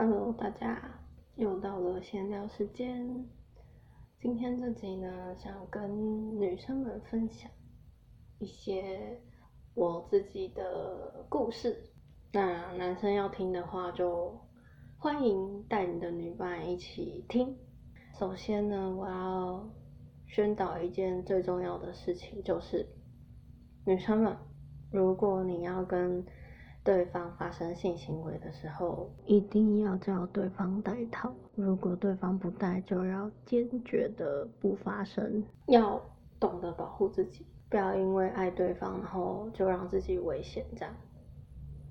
Hello，大家又到了闲聊时间。今天这集呢，想跟女生们分享一些我自己的故事。那男生要听的话，就欢迎带你的女伴一起听。首先呢，我要宣导一件最重要的事情，就是女生们，如果你要跟对方发生性行为的时候，一定要叫对方戴套。如果对方不戴，就要坚决的不发生。要懂得保护自己，不要因为爱对方，然后就让自己危险。这样，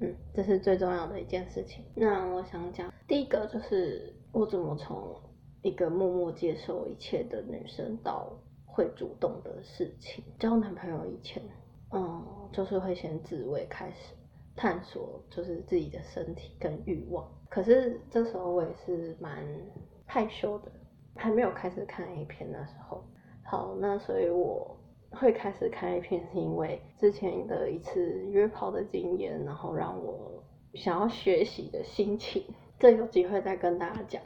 嗯，这是最重要的一件事情。那我想讲，第一个就是我怎么从一个默默接受一切的女生，到会主动的事情。交男朋友以前，嗯，就是会先自慰开始。探索就是自己的身体跟欲望，可是这时候我也是蛮害羞的，还没有开始看 A 片的时候。好，那所以我会开始看 A 片，是因为之前的一次约炮的经验，然后让我想要学习的心情。这有机会再跟大家讲。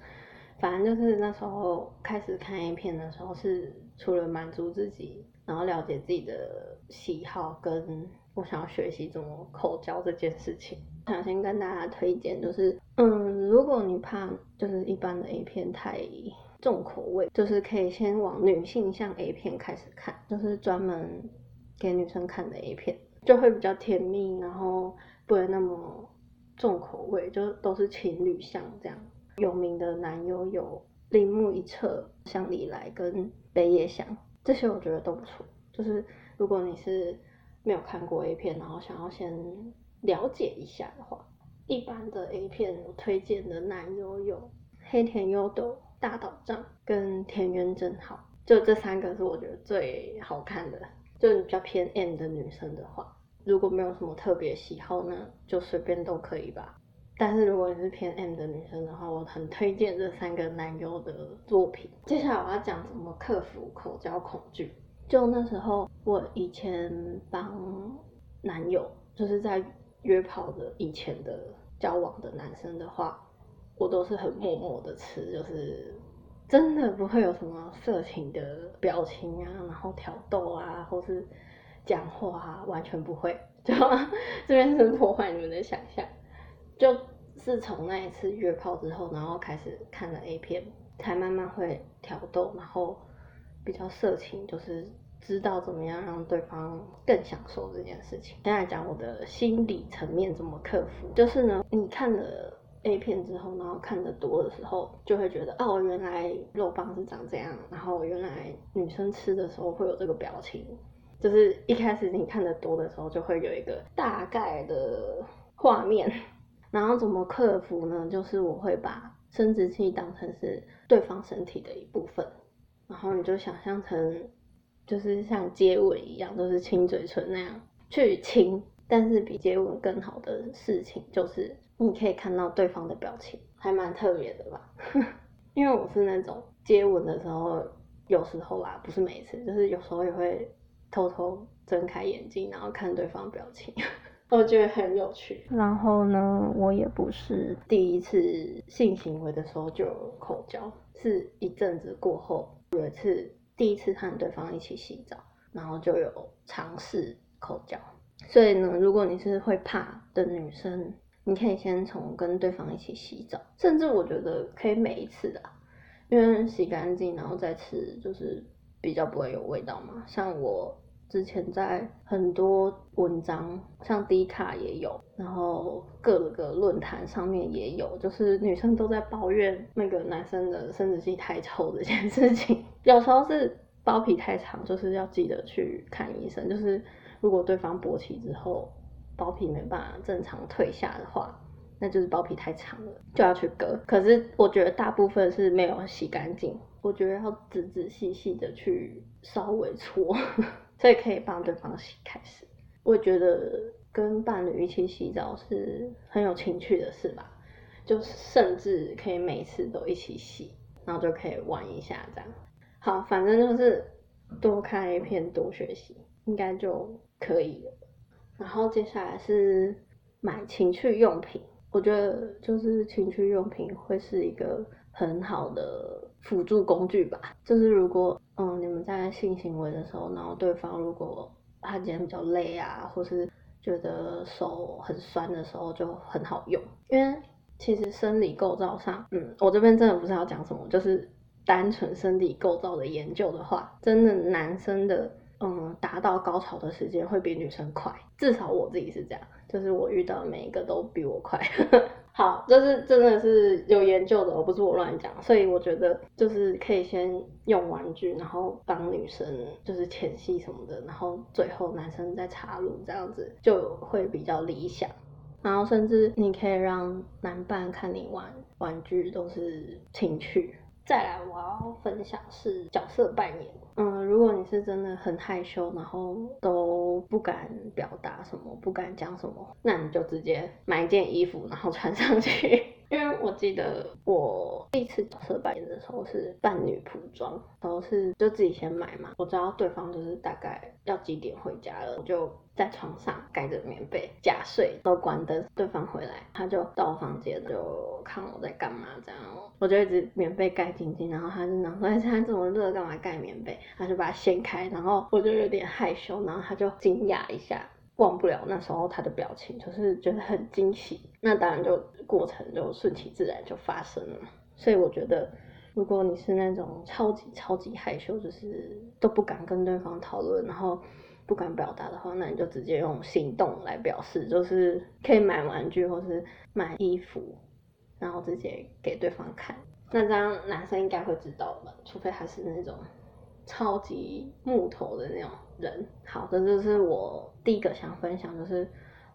反正就是那时候开始看 A 片的时候，是除了满足自己，然后了解自己的喜好跟。我想要学习怎么口交这件事情，想先跟大家推荐，就是嗯，如果你怕就是一般的 A 片太重口味，就是可以先往女性向 A 片开始看，就是专门给女生看的 A 片，就会比较甜蜜，然后不会那么重口味，就都是情侣像这样。有名的男优有铃木一彻、香里来跟北野祥，这些我觉得都不错。就是如果你是没有看过 A 片，然后想要先了解一下的话，一般的 A 片推荐的男优有黑田优斗、大岛丈跟田园真好，就这三个是我觉得最好看的。就比较偏 M 的女生的话，如果没有什么特别喜好呢，就随便都可以吧。但是如果你是偏 M 的女生的话，我很推荐这三个男优的作品。接下来我要讲怎么克服口交恐惧。就那时候，我以前帮男友，就是在约炮的以前的交往的男生的话，我都是很默默的吃，就是真的不会有什么色情的表情啊，然后挑逗啊，或是讲话啊，完全不会。就这边是破坏你们的想象，就是从那一次约炮之后，然后开始看了 A 片，才慢慢会挑逗，然后比较色情，就是。知道怎么样让对方更享受这件事情。现在讲我的心理层面怎么克服，就是呢，你看了 A 片之后，然后看的多的时候，就会觉得哦，原来肉棒是长这样，然后原来女生吃的时候会有这个表情。就是一开始你看的多的时候，就会有一个大概的画面。然后怎么克服呢？就是我会把生殖器当成是对方身体的一部分，然后你就想象成。就是像接吻一样，都是亲嘴唇那样去亲，但是比接吻更好的事情就是你可以看到对方的表情，还蛮特别的吧？因为我是那种接吻的时候，有时候啦，不是每一次，就是有时候也会偷偷睁开眼睛，然后看对方表情，我觉得很有趣。然后呢，我也不是第一次性行为的时候就有口交，是一阵子过后有一次。第一次和对方一起洗澡，然后就有尝试口交。所以呢，如果你是会怕的女生，你可以先从跟对方一起洗澡，甚至我觉得可以每一次的，因为洗干净然后再吃，就是比较不会有味道嘛。像我之前在很多文章，像 D 卡也有，然后各个论坛上面也有，就是女生都在抱怨那个男生的生殖器太臭这件事情。有时候是包皮太长，就是要记得去看医生。就是如果对方勃起之后，包皮没办法正常退下的话，那就是包皮太长了，就要去割。可是我觉得大部分是没有洗干净，我觉得要仔仔细细的去稍微搓，所以可以帮对方洗开始。我觉得跟伴侣一起洗澡是很有情趣的事吧，就甚至可以每次都一起洗，然后就可以玩一下这样。好，反正就是多看一篇，多学习，应该就可以了。然后接下来是买情趣用品，我觉得就是情趣用品会是一个很好的辅助工具吧。就是如果嗯在性行为的时候，然后对方如果他今天比较累啊，或是觉得手很酸的时候，就很好用。因为其实生理构造上，嗯，我这边真的不是要讲什么，就是单纯生理构造的研究的话，真的男生的嗯达到高潮的时间会比女生快，至少我自己是这样。就是我遇到每一个都比我快，好，这是真的是有研究的，而不是我乱讲。所以我觉得就是可以先用玩具，然后帮女生就是前戏什么的，然后最后男生再插入，这样子就会比较理想。然后甚至你可以让男伴看你玩玩具都是情趣。再来，我要分享是角色扮演。嗯，如果你是真的很害羞，然后都不敢表达什么，不敢讲什么，那你就直接买一件衣服，然后穿上去。因为我记得我第一次角色扮演的时候是扮女仆装，然后是就自己先买嘛。我知道对方就是大概要几点回家了，我就在床上盖着棉被假睡，都关灯。对方回来，他就到我房间就看我在干嘛，这样我就一直棉被盖紧紧，然后他就讲说：“现在这么热，干嘛盖棉被？”他就把它掀开，然后我就有点害羞，然后他就惊讶一下。忘不了那时候他的表情，就是觉得很惊喜。那当然就过程就顺其自然就发生了。所以我觉得，如果你是那种超级超级害羞，就是都不敢跟对方讨论，然后不敢表达的话，那你就直接用行动来表示，就是可以买玩具或是买衣服，然后直接给对方看。那这样男生应该会知道吧？除非他是那种。超级木头的那种人，这就，是我第一个想分享，就是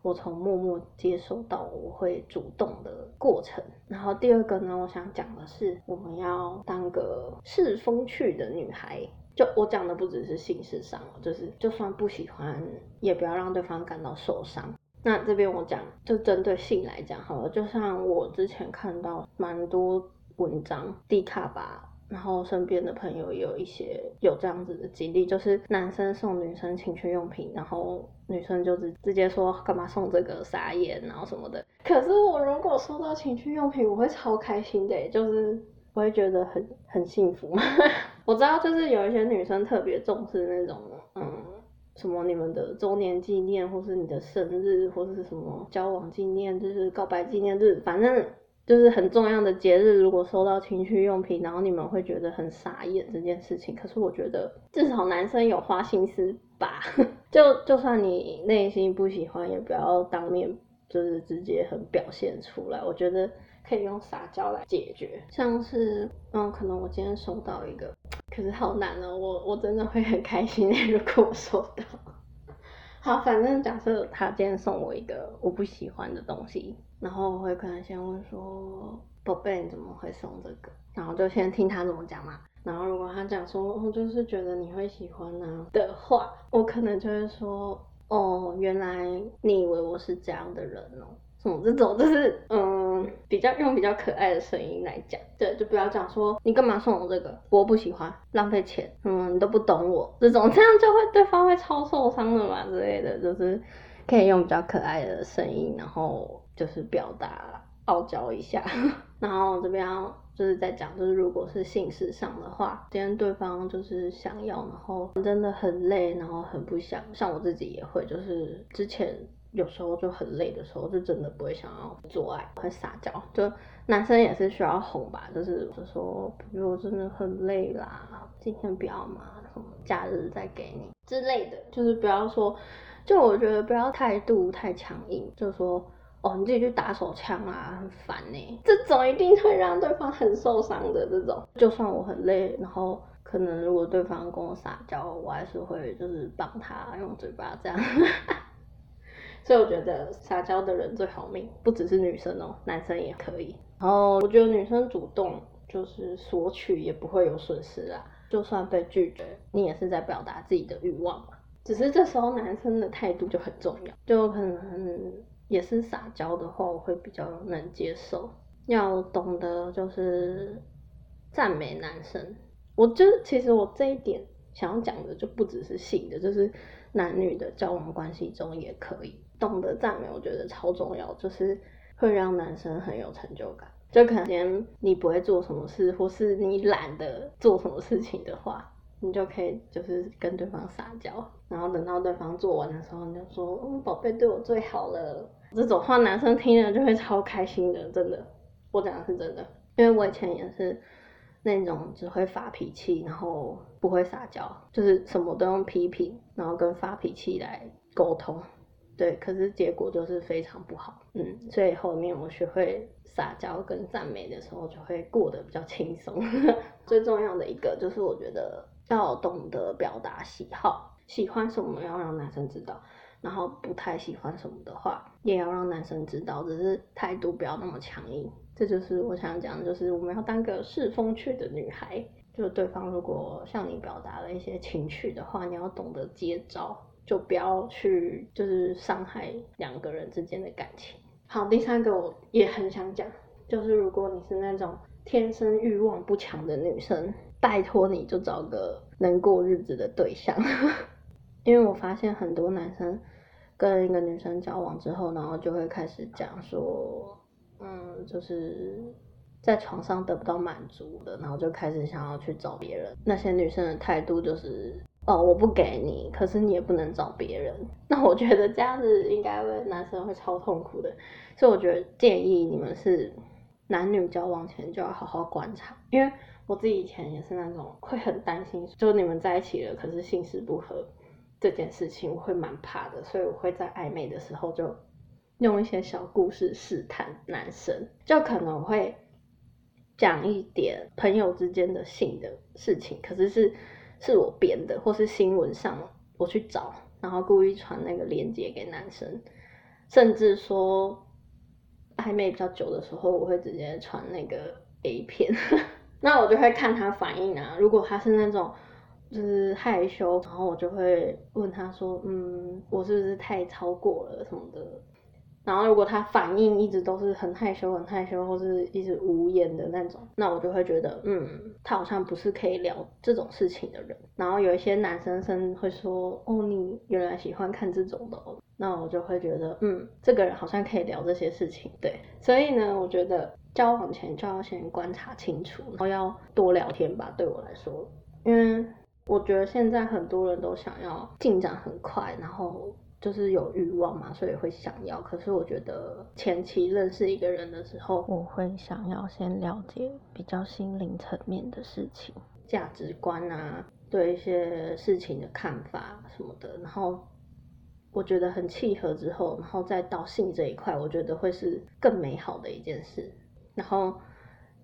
我从默默接受到我会主动的过程。然后第二个呢，我想讲的是，我们要当个是风趣的女孩。就我讲的不只是性事上，就是就算不喜欢，也不要让对方感到受伤。那这边我讲，就针对性来讲好了，就像我之前看到蛮多文章，低卡吧。然后身边的朋友也有一些有这样子的经历，就是男生送女生情趣用品，然后女生就直直接说干嘛送这个傻眼，然后什么的。可是我如果收到情趣用品，我会超开心的，就是我会觉得很很幸福。我知道就是有一些女生特别重视那种，嗯，什么你们的周年纪念，或是你的生日，或是什么交往纪念，就是告白纪念日，反正。就是很重要的节日，如果收到情趣用品，然后你们会觉得很傻眼这件事情。可是我觉得至少男生有花心思吧，就就算你内心不喜欢，也不要当面就是直接很表现出来。我觉得可以用撒娇来解决，像是嗯，可能我今天收到一个，可是好难哦，我我真的会很开心 如果我收到。好，反正假设他今天送我一个我不喜欢的东西。然后我会可能先问说，宝贝你怎么会送这个？然后就先听他怎么讲嘛。然后如果他讲说，我就是觉得你会喜欢呢的话，我可能就会说，哦，原来你以为我是这样的人哦。什么这种就是嗯，比较用比较可爱的声音来讲，对，就不要讲说你干嘛送我这个，我不喜欢，浪费钱，嗯，你都不懂我这种，这样就会对方会超受伤的嘛之类的，就是可以用比较可爱的声音，然后。就是表达傲娇一下，然后这边就是在讲，就是如果是性事上的话，今天对方就是想要，然后真的很累，然后很不想，像我自己也会，就是之前有时候就很累的时候，就真的不会想要做爱，会撒娇。就男生也是需要哄吧，就是就说，比如真的很累啦，今天不要嘛，什么假日再给你之类的，就是不要说，就我觉得不要态度太强硬，就说。哦，你自己去打手枪啊，很烦呢。这种一定会让对方很受伤的。这种，就算我很累，然后可能如果对方跟我撒娇，我还是会就是帮他用嘴巴这样。所以我觉得撒娇的人最好命，不只是女生哦，男生也可以。然后我觉得女生主动就是索取也不会有损失啊，就算被拒绝，你也是在表达自己的欲望嘛。只是这时候男生的态度就很重要，就可能。也是撒娇的话，我会比较能接受。要懂得就是赞美男生，我就其实我这一点想要讲的就不只是性的，就是男女的交往关系中也可以懂得赞美，我觉得超重要。就是会让男生很有成就感。就可能你不会做什么事，或是你懒得做什么事情的话，你就可以就是跟对方撒娇，然后等到对方做完的时候，你就说：“嗯，宝贝对我最好了。”这种话男生听了就会超开心的，真的，我讲的是真的，因为我以前也是那种只会发脾气，然后不会撒娇，就是什么都用批评，然后跟发脾气来沟通。对，可是结果就是非常不好，嗯，所以后面我学会撒娇跟赞美的时候，就会过得比较轻松。最重要的一个就是我觉得要懂得表达喜好，喜欢什么要让男生知道，然后不太喜欢什么的话，也要让男生知道，只是态度不要那么强硬。这就是我想讲，就是我们要当个适风趣的女孩，就对方如果向你表达了一些情绪的话，你要懂得接招。就不要去，就是伤害两个人之间的感情。好，第三个我也很想讲，就是如果你是那种天生欲望不强的女生，拜托你就找个能过日子的对象。因为我发现很多男生跟一个女生交往之后，然后就会开始讲说，嗯，就是在床上得不到满足的，然后就开始想要去找别人。那些女生的态度就是。哦，我不给你，可是你也不能找别人。那我觉得这样子应该会男生会超痛苦的，所以我觉得建议你们是男女交往前就要好好观察，因为我自己以前也是那种会很担心，就你们在一起了，可是性事不合这件事情，我会蛮怕的，所以我会在暧昧的时候就用一些小故事试探男生，就可能会讲一点朋友之间的性的事情，可是是。是我编的，或是新闻上我去找，然后故意传那个链接给男生，甚至说暧昧比较久的时候，我会直接传那个 A 片，那我就会看他反应啊。如果他是那种就是害羞，然后我就会问他说：“嗯，我是不是太超过了什么的？”然后如果他反应一直都是很害羞、很害羞，或是一直无言的那种，那我就会觉得，嗯，他好像不是可以聊这种事情的人。然后有一些男生生会说，哦，你原来喜欢看这种的，那我就会觉得，嗯，这个人好像可以聊这些事情。对，所以呢，我觉得交往前就要先观察清楚，然后要多聊天吧。对我来说，因为我觉得现在很多人都想要进展很快，然后。就是有欲望嘛，所以会想要。可是我觉得前期认识一个人的时候，我会想要先了解比较心灵层面的事情、价值观啊，对一些事情的看法什么的。然后我觉得很契合之后，然后再到性这一块，我觉得会是更美好的一件事。然后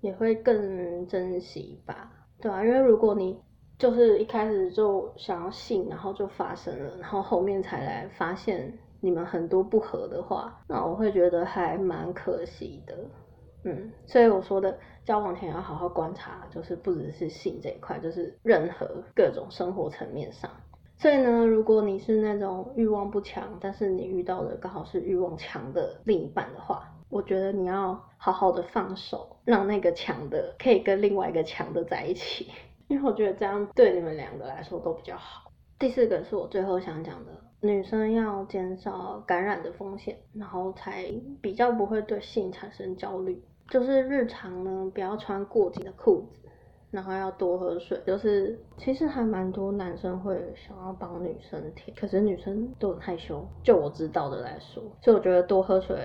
也会更珍惜吧，对啊，因为如果你。就是一开始就想要性，然后就发生了，然后后面才来发现你们很多不合的话，那我会觉得还蛮可惜的，嗯，所以我说的交往前要好好观察，就是不只是性这一块，就是任何各种生活层面上。所以呢，如果你是那种欲望不强，但是你遇到的刚好是欲望强的另一半的话，我觉得你要好好的放手，让那个强的可以跟另外一个强的在一起。因为我觉得这样对你们两个来说都比较好。第四个是我最后想讲的，女生要减少感染的风险，然后才比较不会对性产生焦虑。就是日常呢，不要穿过紧的裤子，然后要多喝水。就是其实还蛮多男生会想要帮女生舔，可是女生都很害羞。就我知道的来说，所以我觉得多喝水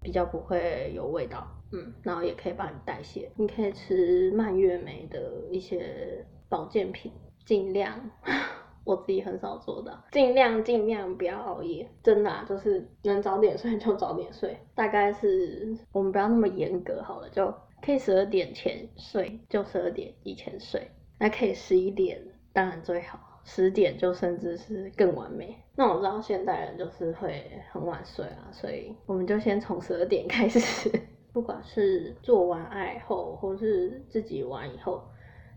比较不会有味道。嗯，然后也可以帮你代谢。你可以吃蔓越莓的一些保健品，尽量，我自己很少做的，尽量尽量不要熬夜，真的，就是能早点睡就早点睡。大概是我们不要那么严格好了，就可以十二点前睡就十二点以前睡，那可以十一点当然最好，十点就甚至是更完美。那我知道现代人就是会很晚睡啊，所以我们就先从十二点开始。不管是做完爱后，或是自己玩以后，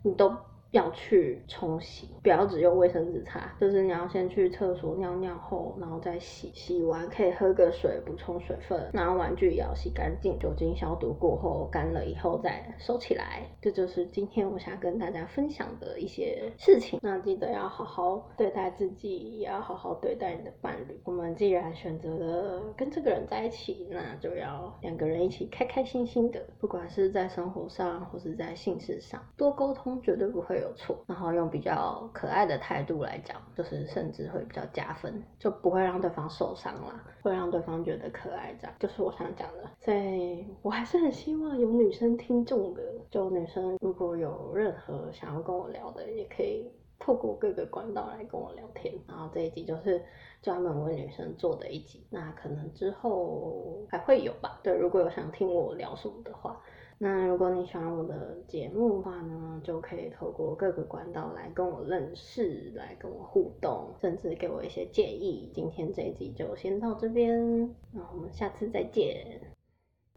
你都要去冲洗，不要只用卫生纸擦，就是你要先去厕所尿尿后，然后再洗，洗完可以喝个水补充水分，然后玩具也要洗干净，酒精消毒过后干了以后再收起来。这就是今天我想跟大家分享的一些事情。那记得要好好对待自己，也要好好对待你的伴侣。我们既然选择了跟这个人在一起，那就要两个人一起开开心心的，不管是在生活上或是在性事上，多沟通绝对不会有错。然后用比较可爱的态度来讲，就是甚至会比较加分，就不会让对方受伤啦，会让对方觉得可爱。这样就是我想讲的。所以我还是很希望有女生听众的，就女生如果有任何想要跟我聊的，也可以透过各个管道来跟我聊天。然后这一集就是专门为女生做的一集，那可能之后还会有吧。对，如果有想听我聊什么的话。那如果你喜欢我的节目的话呢，就可以透过各个管道来跟我认识，来跟我互动，甚至给我一些建议。今天这一集就先到这边，那我们下次再见。